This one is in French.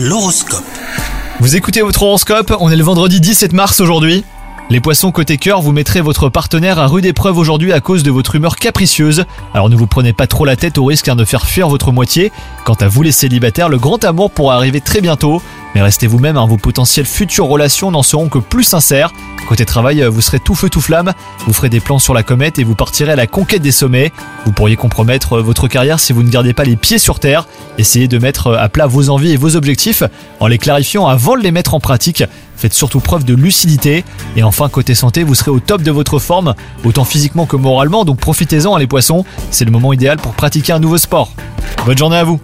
L'horoscope. Vous écoutez votre horoscope, on est le vendredi 17 mars aujourd'hui. Les poissons côté cœur, vous mettrez votre partenaire à rude épreuve aujourd'hui à cause de votre humeur capricieuse. Alors ne vous prenez pas trop la tête au risque hein, de faire fuir votre moitié. Quant à vous les célibataires, le grand amour pourra arriver très bientôt. Mais restez vous-même, hein, vos potentielles futures relations n'en seront que plus sincères. Côté travail, vous serez tout feu tout flamme, vous ferez des plans sur la comète et vous partirez à la conquête des sommets. Vous pourriez compromettre votre carrière si vous ne gardez pas les pieds sur terre. Essayez de mettre à plat vos envies et vos objectifs en les clarifiant avant de les mettre en pratique. Faites surtout preuve de lucidité. Et enfin, côté santé, vous serez au top de votre forme, autant physiquement que moralement, donc profitez-en hein, les poissons, c'est le moment idéal pour pratiquer un nouveau sport. Bonne journée à vous